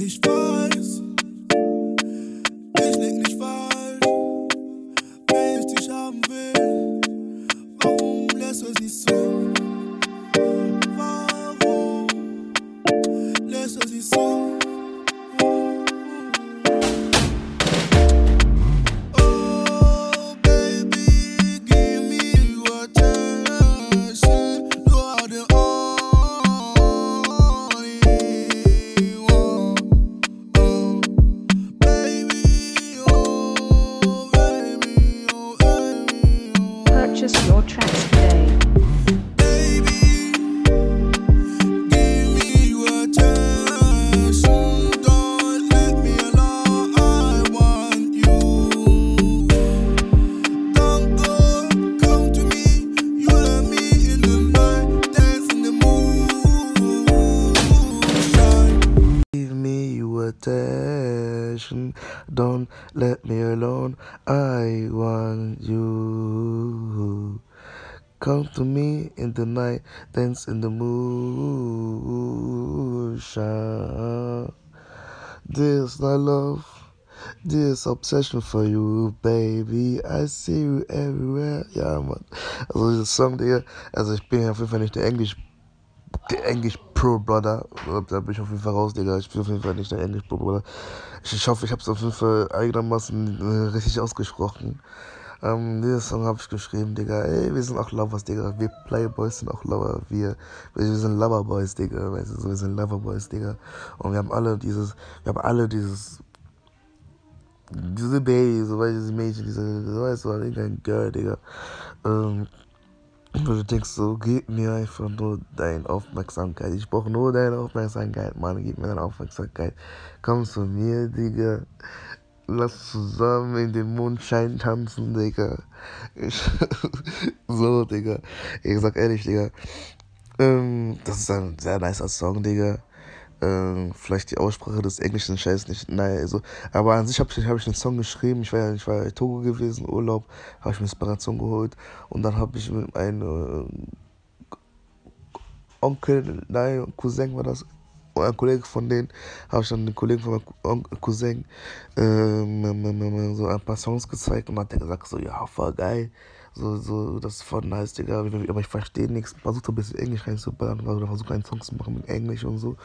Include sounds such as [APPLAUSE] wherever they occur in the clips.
Ich weiß, ich lieg nicht falsch, wenn ich dich haben will. Warum lässt du es nicht zu? Attention. Don't let me alone. I want you. Come to me in the night, dance in the moonshine. This my love, this obsession for you, baby. I see you everywhere. Ja, Mann. Also, dieser Song, Digga. Also, ich bin auf jeden Fall nicht der Englisch der Englisch Pro Brother. Da bin ich auf jeden Fall raus, Digga. Ich bin auf jeden Fall nicht der Englisch Pro Brother. Ich, ich hoffe, ich habe es auf jeden Fall einigermaßen äh, richtig ausgesprochen. Ähm, diesen Song habe ich geschrieben, Digga. Ey, wir sind auch Lovers, Digga. Wir Playboys sind auch Lover. Wir, wir sind Loverboys, Digga. Weißt du, wir sind Loverboys, Digga. Und wir haben alle dieses, wir haben alle dieses, diese Baby, so weißt du, diese Mädchen, diese, weißt du, irgendein Girl, Digga. Ähm, wo du denkst so, gib mir einfach nur deine Aufmerksamkeit. Ich brauche nur deine Aufmerksamkeit, Mann. Gib mir deine Aufmerksamkeit. Komm zu mir, Digga. Lass zusammen in den Mondschein tanzen, Digga. Ich, [LAUGHS] so, Digga. Ich sag ehrlich, Digga. Ähm, das ist ein sehr nicer Song, Digga. Ähm, vielleicht die Aussprache des englischen Scheiß nicht, naja, also, aber an sich habe ich, hab ich einen Song geschrieben. Ich war ja, ich war in Togo gewesen, Urlaub, habe ich mir Inspiration geholt und dann habe ich mit einem äh, Onkel, nein, Cousin war das, ein Kollege von denen, habe ich dann den Kollegen von meinem Cousin ähm, so ein paar Songs gezeigt und dann hat der gesagt so, ja, voll geil. So, so, das ist voll nice, Digga. Aber ich verstehe nichts. Versucht ein bisschen Englisch reinzuballern oder versucht einen Song zu machen mit Englisch und so.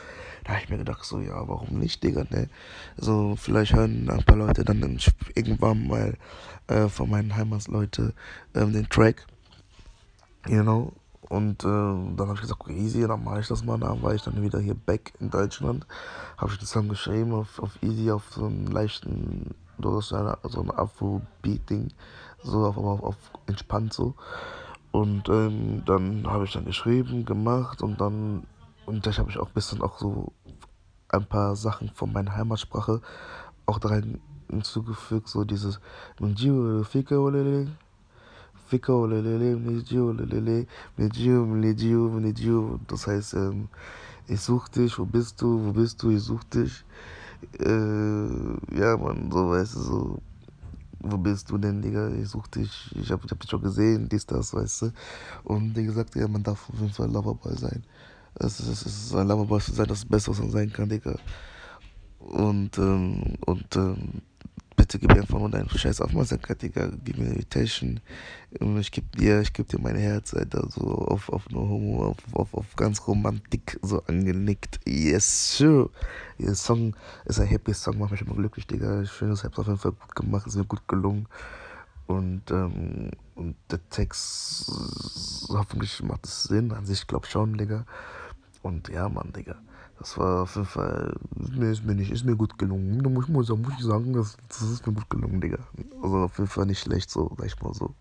Da habe ich mir gedacht, so, ja, warum nicht, Digga, ne? So, vielleicht hören ein paar Leute dann irgendwann mal äh, von meinen Heimatsleute ähm, den Track. You know? Und äh, dann habe ich gesagt, easy, dann mache ich das mal. Dann war ich dann wieder hier back in Deutschland. Habe ich den Song geschrieben auf, auf easy, auf so einen leichten, so eine, so ein Afro-Beat-Ding. So auf, auf, auf entspannt so. Und ähm, dann habe ich dann geschrieben, gemacht und dann, und ich habe ich auch ein bisschen auch so ein paar Sachen von meiner Heimatsprache auch da rein hinzugefügt, so dieses. Das heißt, ähm, ich such dich, wo bist du, wo bist du, ich such dich. Äh, ja, man, so weißt du, so, wo bist du denn, Digga, ich such dich, ich hab, ich hab dich schon gesehen, dies, das, weißt du. Und wie gesagt, ja, man darf auf jeden Fall Loverboy sein. Es ist, es ist ein Loverboy zu sein, das Beste, was man sein kann, Digga. Und, ähm, und, ähm, bitte gib einfach nur deine scheiß Aufmerksamkeit, Digga. Gib mir Invitation. Und Ich geb dir, ich geb dir mein Herz, Alter. So auf, auf nur Homo, auf, auf, auf ganz Romantik so angenickt. Yes, sure. Der Song ist ein happy Song, macht mich immer glücklich, Digga. Ich finde, ich hab's auf jeden Fall gut gemacht, ist mir gut gelungen. Und, ähm, und der Text, hoffentlich macht es Sinn. An sich, glaub schon, Digga. Und ja, Mann, Digga. Das war auf jeden Fall, nee, ist mir nicht, ist mir gut gelungen. Da muss sagen, muss ich sagen, das, das ist mir gut gelungen, Digga. Also auf jeden Fall nicht schlecht, so, sag ich mal so.